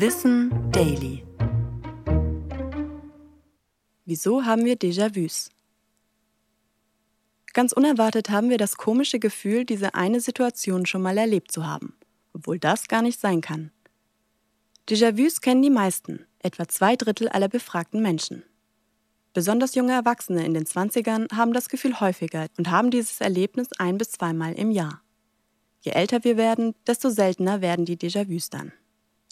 Wissen Daily. Wieso haben wir Déjà-vus? Ganz unerwartet haben wir das komische Gefühl, diese eine Situation schon mal erlebt zu haben, obwohl das gar nicht sein kann. Déjà-vus kennen die meisten, etwa zwei Drittel aller befragten Menschen. Besonders junge Erwachsene in den 20ern haben das Gefühl häufiger und haben dieses Erlebnis ein bis zweimal im Jahr. Je älter wir werden, desto seltener werden die Déjà-vus dann.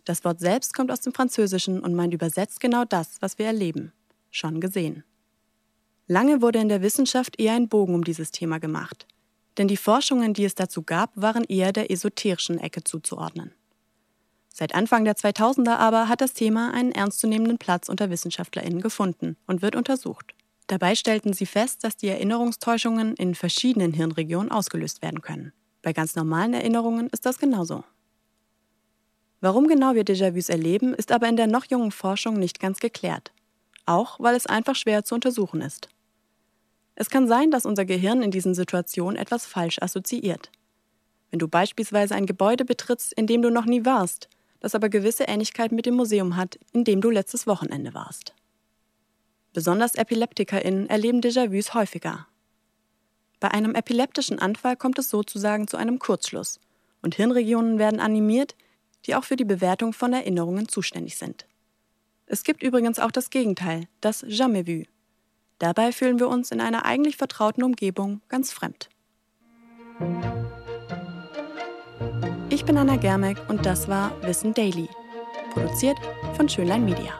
Das Wort selbst kommt aus dem Französischen und meint übersetzt genau das, was wir erleben. Schon gesehen. Lange wurde in der Wissenschaft eher ein Bogen um dieses Thema gemacht. Denn die Forschungen, die es dazu gab, waren eher der esoterischen Ecke zuzuordnen. Seit Anfang der 2000er aber hat das Thema einen ernstzunehmenden Platz unter WissenschaftlerInnen gefunden und wird untersucht. Dabei stellten sie fest, dass die Erinnerungstäuschungen in verschiedenen Hirnregionen ausgelöst werden können. Bei ganz normalen Erinnerungen ist das genauso. Warum genau wir Déjà-vus erleben, ist aber in der noch jungen Forschung nicht ganz geklärt. Auch weil es einfach schwer zu untersuchen ist. Es kann sein, dass unser Gehirn in diesen Situationen etwas falsch assoziiert. Wenn du beispielsweise ein Gebäude betrittst, in dem du noch nie warst, das aber gewisse Ähnlichkeit mit dem Museum hat, in dem du letztes Wochenende warst. Besonders EpileptikerInnen erleben Déjà-vus häufiger. Bei einem epileptischen Anfall kommt es sozusagen zu einem Kurzschluss und Hirnregionen werden animiert, die auch für die Bewertung von Erinnerungen zuständig sind. Es gibt übrigens auch das Gegenteil, das Jamais vu. Dabei fühlen wir uns in einer eigentlich vertrauten Umgebung ganz fremd. Ich bin Anna Germeck und das war Wissen Daily, produziert von Schönlein Media.